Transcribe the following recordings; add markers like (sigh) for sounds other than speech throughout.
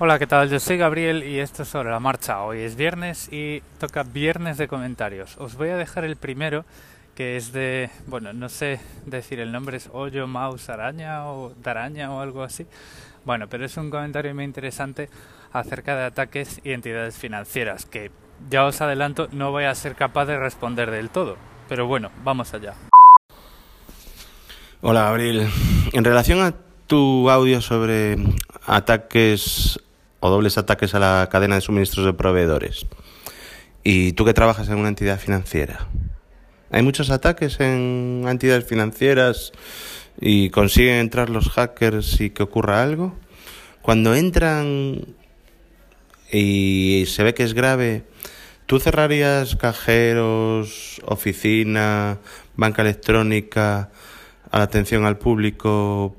Hola, ¿qué tal? Yo soy Gabriel y esto es sobre la marcha. Hoy es viernes y toca viernes de comentarios. Os voy a dejar el primero, que es de, bueno, no sé decir el nombre, es Hoyo, Mouse, Araña o Daraña o algo así. Bueno, pero es un comentario muy interesante acerca de ataques y entidades financieras, que ya os adelanto, no voy a ser capaz de responder del todo. Pero bueno, vamos allá. Hola, Gabriel. En relación a tu audio sobre ataques o dobles ataques a la cadena de suministros de proveedores, y tú que trabajas en una entidad financiera, ¿hay muchos ataques en entidades financieras y consiguen entrar los hackers y que ocurra algo? Cuando entran y se ve que es grave, ¿tú cerrarías cajeros, oficina, banca electrónica a la atención al público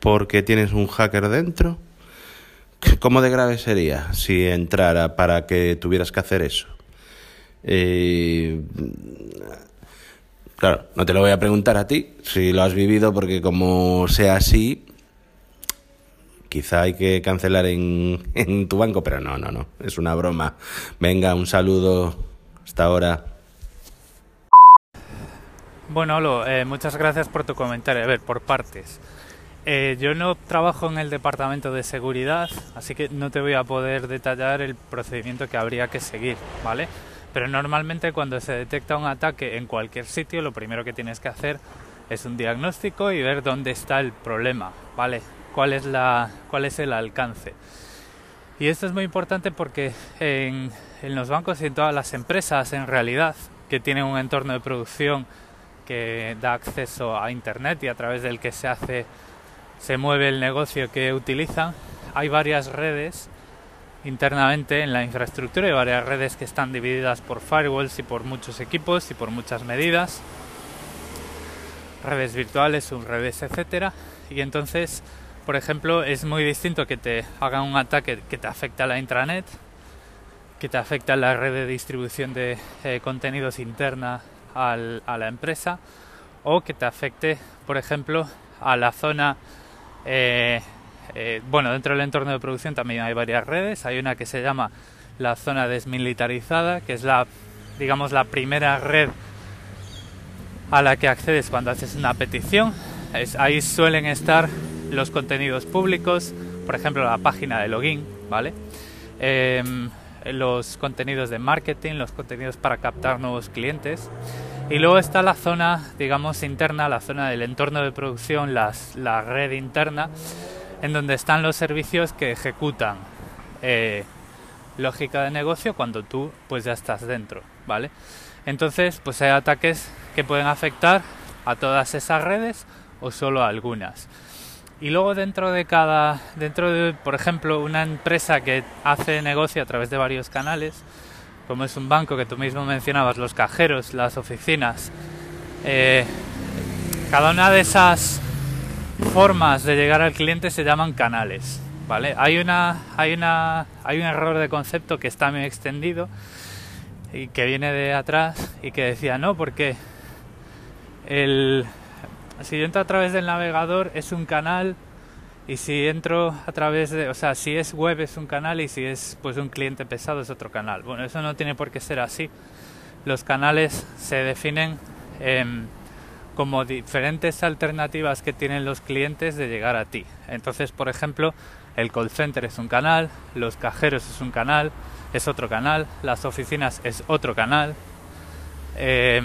porque tienes un hacker dentro? ¿Cómo de grave sería si entrara para que tuvieras que hacer eso? Eh, claro, no te lo voy a preguntar a ti si lo has vivido porque como sea así, quizá hay que cancelar en, (laughs) en tu banco, pero no, no, no, es una broma. Venga, un saludo, hasta ahora. Bueno, Olo, eh, muchas gracias por tu comentario. A ver, por partes. Eh, yo no trabajo en el departamento de seguridad, así que no te voy a poder detallar el procedimiento que habría que seguir, ¿vale? Pero normalmente cuando se detecta un ataque en cualquier sitio, lo primero que tienes que hacer es un diagnóstico y ver dónde está el problema, ¿vale? cuál es, la, cuál es el alcance. Y esto es muy importante porque en, en los bancos y en todas las empresas, en realidad, que tienen un entorno de producción que da acceso a Internet y a través del que se hace, se mueve el negocio que utilizan, hay varias redes internamente en la infraestructura, hay varias redes que están divididas por firewalls y por muchos equipos y por muchas medidas, redes virtuales, subredes, etcétera, y entonces por ejemplo, es muy distinto que te hagan un ataque que te afecta a la intranet, que te afecta a la red de distribución de eh, contenidos interna al, a la empresa, o que te afecte, por ejemplo, a la zona. Eh, eh, bueno, dentro del entorno de producción también hay varias redes. Hay una que se llama la zona desmilitarizada, que es la, digamos, la primera red a la que accedes cuando haces una petición. Es, ahí suelen estar los contenidos públicos, por ejemplo la página de login, ¿vale? Em, los contenidos de marketing, los contenidos para captar nuevos clientes. Y luego está la zona, digamos, interna, la zona del entorno de producción, las, la red interna, en donde están los servicios que ejecutan eh, lógica de negocio cuando tú pues ya estás dentro, ¿vale? Entonces, pues hay ataques que pueden afectar a todas esas redes o solo a algunas. Y luego dentro de cada, dentro de, por ejemplo, una empresa que hace negocio a través de varios canales, como es un banco que tú mismo mencionabas, los cajeros, las oficinas, eh, cada una de esas formas de llegar al cliente se llaman canales, ¿vale? Hay una, hay una, hay un error de concepto que está muy extendido y que viene de atrás y que decía no porque el si yo entro a través del navegador es un canal y si entro a través de, o sea, si es web es un canal y si es pues un cliente pesado es otro canal. Bueno, eso no tiene por qué ser así. Los canales se definen como diferentes alternativas que tienen los clientes de llegar a ti. Entonces, por ejemplo, el call center es un canal, los cajeros es un canal, es otro canal, las oficinas es otro canal. Eh,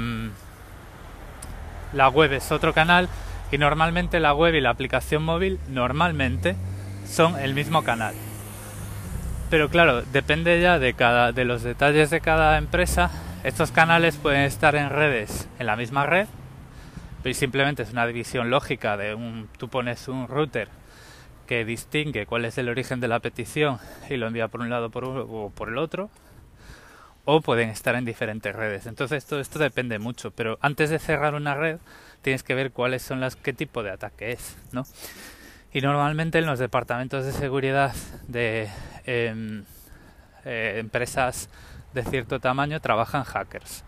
la web es otro canal y normalmente la web y la aplicación móvil normalmente son el mismo canal. Pero claro, depende ya de cada de los detalles de cada empresa. Estos canales pueden estar en redes en la misma red, pero simplemente es una división lógica de un tú pones un router que distingue cuál es el origen de la petición y lo envía por un lado por o por el otro o pueden estar en diferentes redes. Entonces todo esto depende mucho, pero antes de cerrar una red tienes que ver cuáles son las qué tipo de ataque es, ¿no? Y normalmente en los departamentos de seguridad de em, eh, empresas de cierto tamaño trabajan hackers.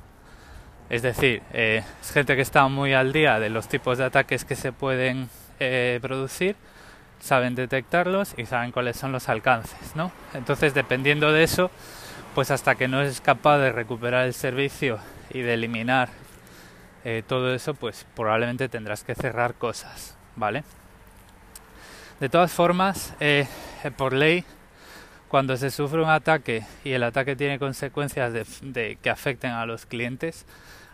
Es decir, eh, es gente que está muy al día de los tipos de ataques que se pueden eh, producir saben detectarlos y saben cuáles son los alcances, ¿no? Entonces, dependiendo de eso, pues hasta que no es capaz de recuperar el servicio y de eliminar eh, todo eso, pues probablemente tendrás que cerrar cosas, ¿vale? De todas formas, eh, por ley, cuando se sufre un ataque y el ataque tiene consecuencias de, que afecten a los clientes,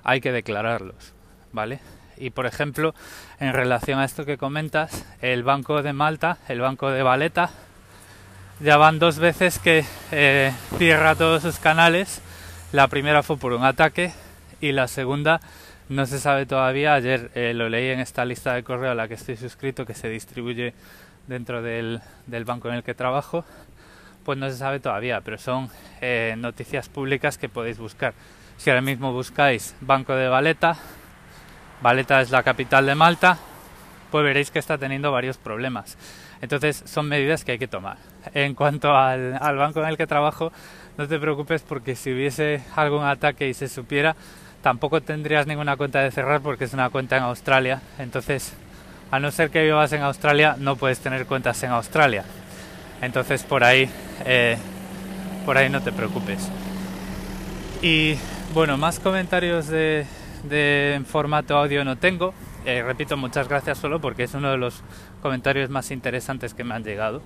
hay que declararlos, ¿vale? Y por ejemplo, en relación a esto que comentas, el Banco de Malta, el Banco de Valeta, ya van dos veces que eh, cierra todos sus canales. La primera fue por un ataque y la segunda no se sabe todavía. Ayer eh, lo leí en esta lista de correo a la que estoy suscrito que se distribuye dentro del, del banco en el que trabajo pues no se sabe todavía, pero son eh, noticias públicas que podéis buscar. Si ahora mismo buscáis Banco de Valeta, Valeta es la capital de Malta, pues veréis que está teniendo varios problemas. Entonces son medidas que hay que tomar. En cuanto al, al banco en el que trabajo, no te preocupes porque si hubiese algún ataque y se supiera, tampoco tendrías ninguna cuenta de cerrar porque es una cuenta en Australia. Entonces, a no ser que vivas en Australia, no puedes tener cuentas en Australia. Entonces por ahí, eh, por ahí no te preocupes. Y bueno, más comentarios de, de formato audio no tengo. Eh, repito, muchas gracias solo porque es uno de los comentarios más interesantes que me han llegado.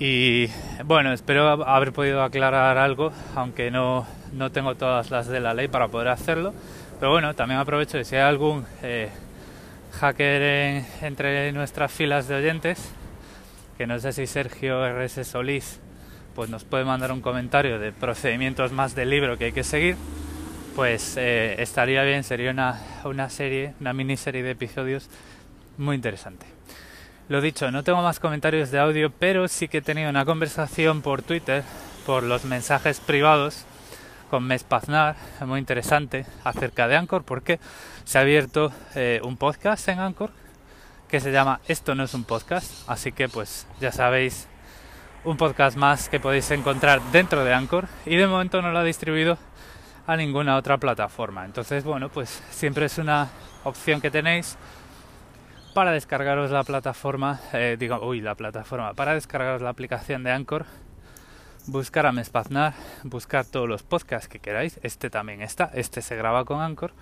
Y bueno, espero haber podido aclarar algo, aunque no, no tengo todas las de la ley para poder hacerlo. Pero bueno, también aprovecho de si hay algún eh, hacker entre nuestras filas de oyentes, que no sé si Sergio RS Solís pues nos puede mandar un comentario de procedimientos más del libro que hay que seguir, pues eh, estaría bien, sería una, una serie, una miniserie de episodios muy interesante. Lo dicho, no tengo más comentarios de audio, pero sí que he tenido una conversación por Twitter, por los mensajes privados con Mespaznar, muy interesante, acerca de Anchor, porque se ha abierto eh, un podcast en Anchor que se llama Esto no es un podcast, así que pues ya sabéis, un podcast más que podéis encontrar dentro de Anchor y de momento no lo ha distribuido a ninguna otra plataforma. Entonces, bueno, pues siempre es una opción que tenéis para descargaros la plataforma, eh, digo, uy, la plataforma, para descargaros la aplicación de Anchor, buscar a Mespaznar, buscar todos los podcasts que queráis, este también está, este se graba con Anchor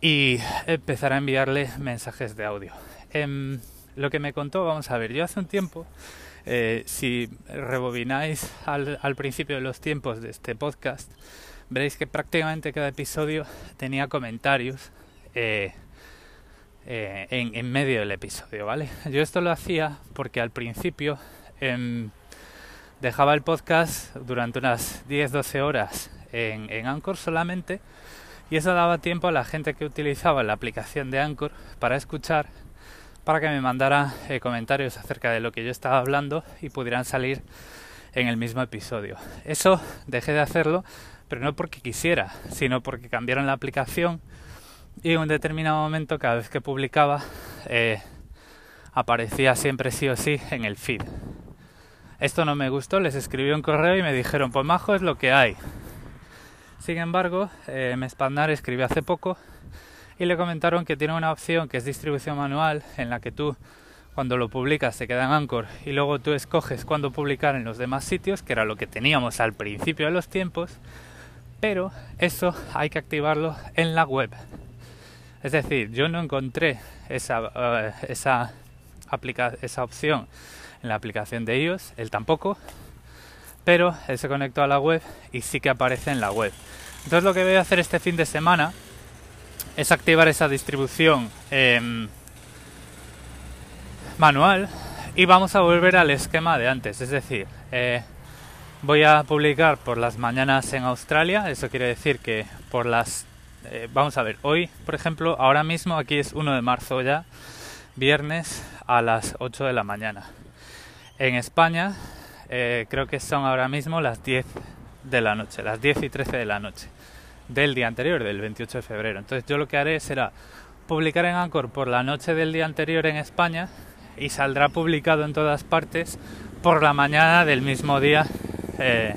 y empezar a enviarle mensajes de audio. Em, lo que me contó, vamos a ver, yo hace un tiempo, eh, si rebobináis al, principio de los tiempos de este podcast, veréis que prácticamente cada episodio tenía comentarios eh, eh, en, medio del episodio, ¿vale? (laughs) Yo esto lo hacía porque al principio em, dejaba el podcast durante unas 10-12 horas en, en Anchor solamente y eso daba tiempo a la gente que utilizaba la aplicación de Anchor para escuchar para que me mandara eh, comentarios acerca de lo que yo estaba hablando y pudieran salir en el mismo episodio. Eso dejé de hacerlo, pero no porque quisiera, sino porque cambiaron la aplicación y en un determinado momento cada vez que publicaba eh, aparecía siempre sí o sí en el feed. Esto no me gustó, les escribí un correo y me dijeron, pues majo es lo que hay. Sin embargo, eh, Mespandar escribió hace poco y le comentaron que tiene una opción que es distribución manual en la que tú cuando lo publicas se queda en Anchor y luego tú escoges cuándo publicar en los demás sitios, que era lo que teníamos al principio de los tiempos, pero eso hay que activarlo en la web. Es decir, yo no encontré esa, esa, esa opción en la aplicación de iOS, él tampoco, pero él se conectó a la web y sí que aparece en la web. Entonces lo que voy a hacer este fin de semana es activar esa distribución em, manual y vamos a volver al esquema de antes, es decir, eh, voy a publicar por las mañanas en Australia, eso quiere decir que por las... Eh, vamos a ver, hoy, por ejemplo, ahora mismo aquí es 1 de marzo ya, viernes a las 8 de la mañana. En España eh, creo que son ahora mismo las 10 de la noche, las 10 y 13 de la noche del día anterior, del 28 de febrero. Entonces yo lo que haré será publicar en Anchor por la noche del día anterior en España y saldrá publicado en todas partes por la mañana del mismo día eh,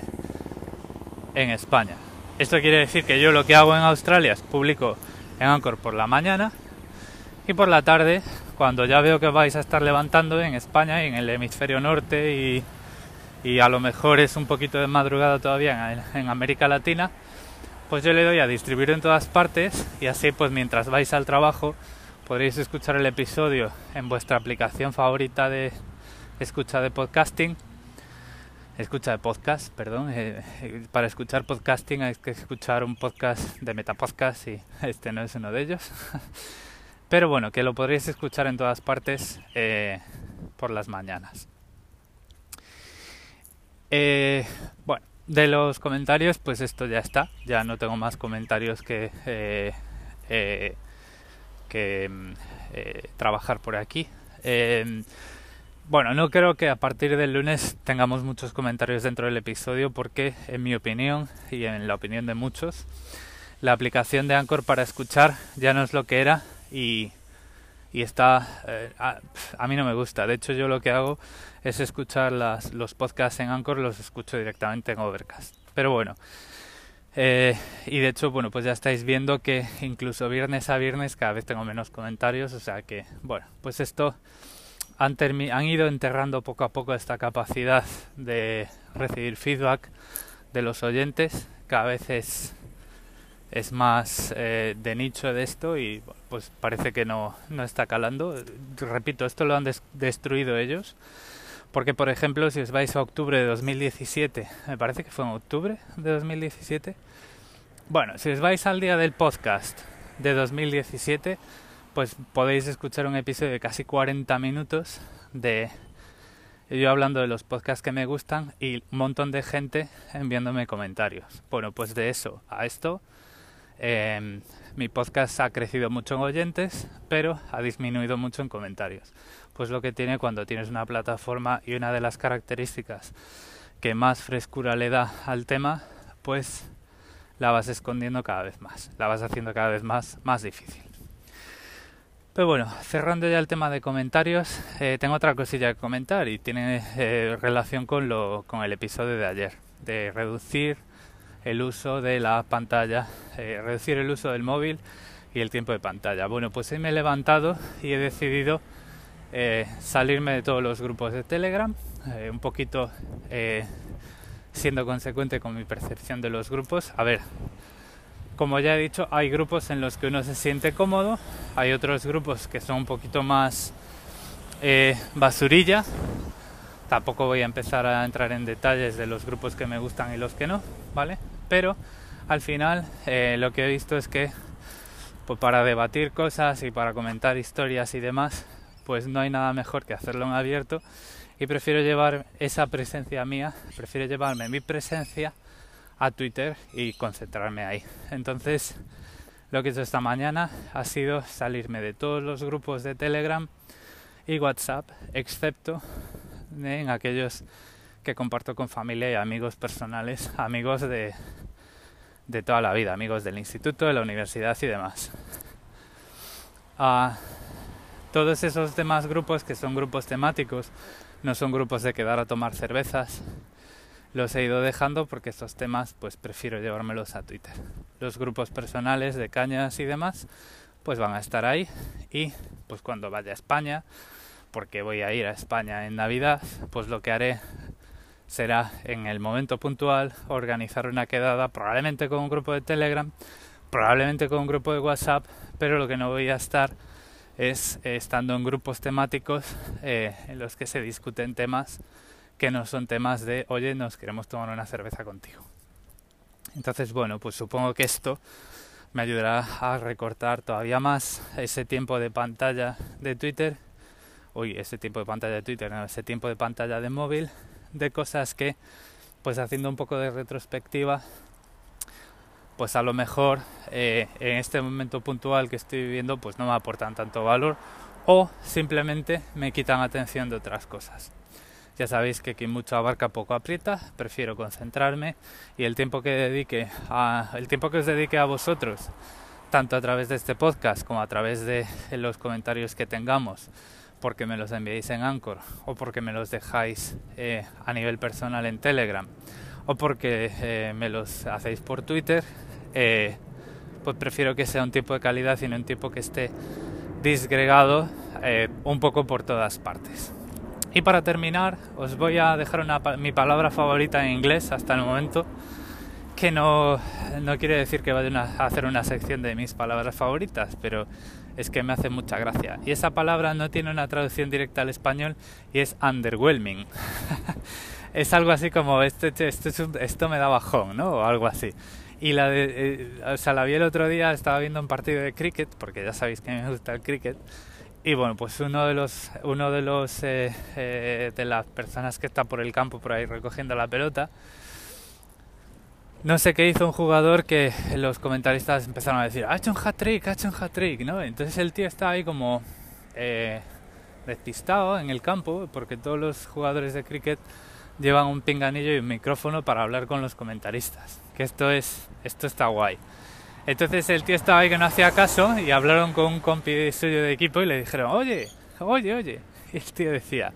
en España. Esto quiere decir que yo lo que hago en Australia es publico en Anchor por la mañana y por la tarde, cuando ya veo que vais a estar levantando en España y en el hemisferio norte y, y a lo mejor es un poquito de madrugada todavía en, en América Latina, pues yo le doy a distribuir en todas partes y así pues mientras vais al trabajo podréis escuchar el episodio en vuestra aplicación favorita de escucha de podcasting escucha de podcast, perdón. Eh, eh, para escuchar podcasting hay que escuchar un podcast de Metapodcast y (laughs) este no es uno de ellos. (laughs) Pero bueno, que lo podréis escuchar en todas partes eh, por las mañanas. bueno, de los comentarios, pues esto ya está. Ya no tengo más comentarios que, que mm, trabajar por aquí. Bueno, no creo que a partir del lunes tengamos muchos comentarios dentro del episodio porque, en mi opinión y en la opinión de muchos, la aplicación de Anchor para escuchar ya no es lo que era y, está... Eh, a, mí no me gusta. De hecho, yo lo que hago es escuchar las, los podcasts en Anchor, los escucho directamente en Overcast. Pero bueno, eh, y de hecho, bueno, pues ya estáis viendo que incluso viernes a viernes cada vez tengo menos comentarios, o sea que, bueno, pues esto han, han ido enterrando poco a poco esta capacidad de recibir feedback de los oyentes. Cada vez es, es más eh, de nicho de esto y pues parece que no, no está calando. Repito, esto lo han destruido ellos. Porque, por ejemplo, si os vais a octubre de 2017, me parece que fue en octubre de 2017. Bueno, si os vais al día del podcast de 2017, pues podéis escuchar un episodio de casi 40 minutos de yo hablando de los podcasts que me gustan y un montón de gente enviándome comentarios. Bueno, pues de eso a esto, em, mi podcast ha crecido mucho en oyentes, pero ha disminuido mucho en comentarios. Pues lo que tiene cuando tienes una plataforma y una de las características que más frescura le da al tema, pues la vas escondiendo cada vez más, la vas haciendo cada vez más, más difícil. Pero bueno, cerrando ya el tema de comentarios, eh, tengo otra cosilla que comentar y tiene eh, relación con, lo, con el episodio de ayer, de reducir el uso de la pantalla, eh, reducir el uso del móvil y el tiempo de pantalla. Bueno, pues hoy me he levantado y he decidido salirme de todos los grupos de Telegram, un poquito siendo consecuente con mi percepción de los grupos. A ver, como ya he dicho, hay grupos en los que uno se siente cómodo, hay otros grupos que son un poquito más eh, basurilla. Tampoco voy a empezar a entrar en detalles de los grupos que me gustan y los que no, ¿vale? Pero al final eh, lo que he visto es que pues para debatir cosas y para comentar historias y demás, pues no hay nada mejor que hacerlo en abierto y prefiero llevar esa presencia mía, prefiero llevarme mi presencia a Twitter y concentrarme ahí. Entonces, lo que he hecho esta mañana ha sido salirme de todos los grupos de Telegram y WhatsApp, excepto en aquellos que comparto con familia y amigos personales, amigos de, de toda la vida, amigos del instituto, de la universidad y demás. a todos esos demás grupos que son grupos temáticos, no son grupos de quedar a tomar cervezas, los he ido dejando porque estos temas pues prefiero llevármelos a Twitter. Los grupos personales de cañas y demás pues van a estar ahí y pues cuando vaya a España, porque voy a ir a España en Navidad, pues lo que haré será en el momento puntual organizar una quedada probablemente con un grupo de Telegram, probablemente con un grupo de WhatsApp, pero lo que no voy a estar es estando en grupos temáticos eh, en los que se discuten temas que no son temas de, oye, nos queremos tomar una cerveza contigo. Entonces, bueno, pues supongo que esto me ayudará a recortar todavía más ese tiempo de pantalla de Twitter, uy, ese tiempo de pantalla de Twitter, no, ese tiempo de pantalla de móvil, de cosas que, pues haciendo un poco de retrospectiva, pues a lo mejor eh, en este momento puntual que estoy viviendo, pues no me aportan tanto valor o simplemente me quitan atención de otras cosas. Ya sabéis que quien mucho abarca poco aprieta, prefiero concentrarme y el tiempo que dedique a el tiempo que os dedique a vosotros, tanto a través de este podcast como a través de los comentarios que tengamos, porque me los enviáis en Anchor o porque me los dejáis eh, a nivel personal en Telegram o porque eh, me los hacéis por Twitter, eh, pues prefiero que sea un tiempo de calidad y no un tiempo que esté disgregado un poco por todas partes. Y para terminar, os voy a dejar una, mi palabra favorita en inglés hasta el momento, que no, no quiere decir que vaya a hacer una sección de mis palabras favoritas, pero es que me hace mucha gracia. Y esa palabra no tiene una traducción directa al español y es underwhelming. (laughs) es algo así como esto, esto, esto me da bajón, ¿no? O algo así. Y la de, eh, o sea, la vi el otro día, estaba viendo un partido de cricket, porque ya sabéis que me gusta el cricket. Y bueno, pues uno de los, uno de los, eh, eh, de las personas que está por el campo por ahí recogiendo la pelota, no sé qué hizo un jugador que los comentaristas empezaron a decir, ha hecho un hat-trick, ha hecho un hat-trick, ¿no? Entonces el tío está ahí como despistado en el campo, porque todos los jugadores de cricket llevan un pinganillo y un micrófono para hablar con los comentaristas. Que esto es, esto está guay. Entonces el tío estaba ahí que no hacía caso y hablaron con un compi suyo de equipo y le dijeron, oye, oye, oye. Y el tío decía,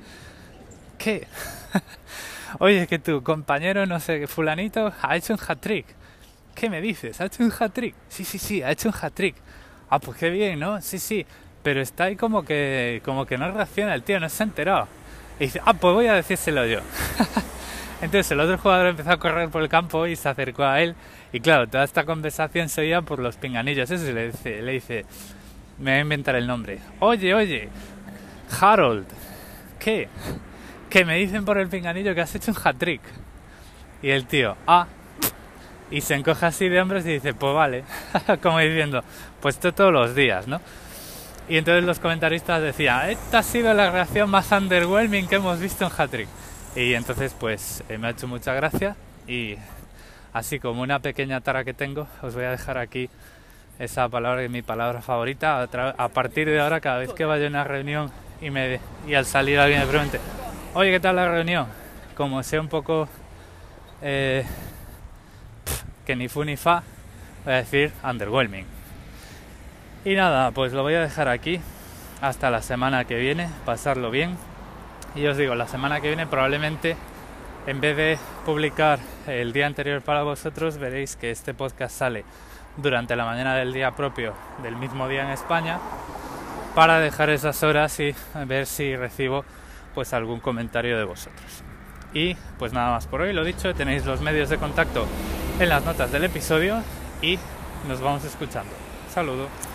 ¿qué? (laughs) oye, que tu compañero, no sé, fulanito, ha hecho un hat-trick. ¿Qué me dices? ¿Ha hecho un hat-trick? Sí, sí, sí, ha hecho un hat-trick. Ah, pues qué bien, ¿no? Sí, sí. Pero está ahí como que, como que no reacciona el tío, no se ha enterado. Y dice, ah, pues voy a decírselo yo. (laughs) Entonces el otro jugador empezó a correr por el campo y se acercó a él. Y claro, toda esta conversación se oía por los pinganillos. Eso le dice, le dice, me voy a inventar el nombre. Oye, oye, Harold, ¿qué? Que me dicen por el pinganillo que has hecho un hat-trick. Y el tío, ah, y se encoge así de hombros y dice, pues vale, (laughs) como diciendo, pues esto todos los días, ¿no? Y entonces los comentaristas decían, esta ha sido la reacción más underwhelming que hemos visto en Hattrick. Y entonces pues eh, me ha hecho mucha gracia y así como una pequeña tara que tengo, os voy a dejar aquí esa palabra que es mi palabra favorita. A, partir de ahora, cada vez que vaya a una reunión y, me, y al salir alguien me pregunte, oye, ¿qué tal la reunión? Como sea un poco eh, que ni fu ni fa, voy a decir underwhelming. Y nada, pues lo voy a dejar aquí hasta la semana que viene, pasarlo bien. Y os digo, la semana que viene probablemente en vez de publicar el día anterior para vosotros, veréis que este podcast sale durante la mañana del día propio del mismo día en España para dejar esas horas y ver si recibo pues algún comentario de vosotros. Y pues nada más por hoy, lo dicho, tenéis los medios de contacto en las notas del episodio y nos vamos escuchando. Saludos.